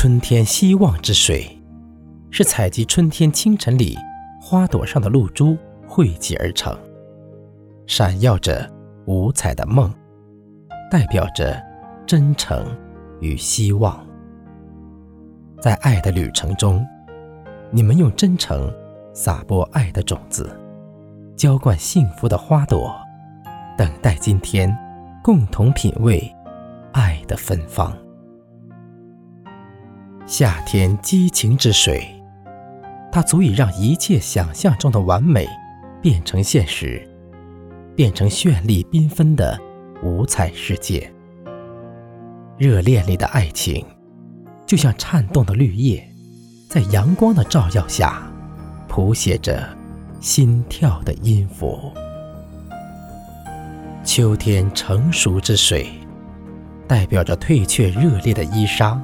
春天希望之水，是采集春天清晨里花朵上的露珠汇集而成，闪耀着五彩的梦，代表着真诚与希望。在爱的旅程中，你们用真诚撒播爱的种子，浇灌幸福的花朵，等待今天共同品味爱的芬芳。夏天激情之水，它足以让一切想象中的完美变成现实，变成绚丽缤纷的五彩世界。热恋里的爱情。就像颤动的绿叶，在阳光的照耀下，谱写着心跳的音符。秋天成熟之水，代表着退却热烈的衣裳，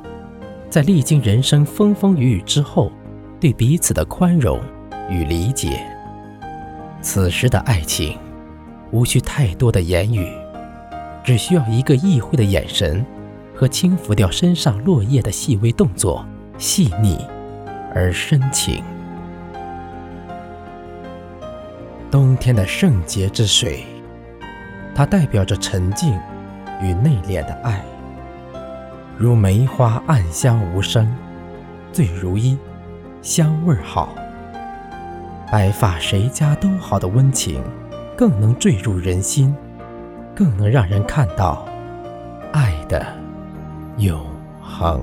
在历经人生风风雨雨之后，对彼此的宽容与理解。此时的爱情，无需太多的言语，只需要一个意会的眼神。和轻抚掉身上落叶的细微动作，细腻而深情。冬天的圣洁之水，它代表着沉静与内敛的爱，如梅花暗香无声，醉如一，香味好。白发谁家都好的温情，更能坠入人心，更能让人看到爱的。永恒。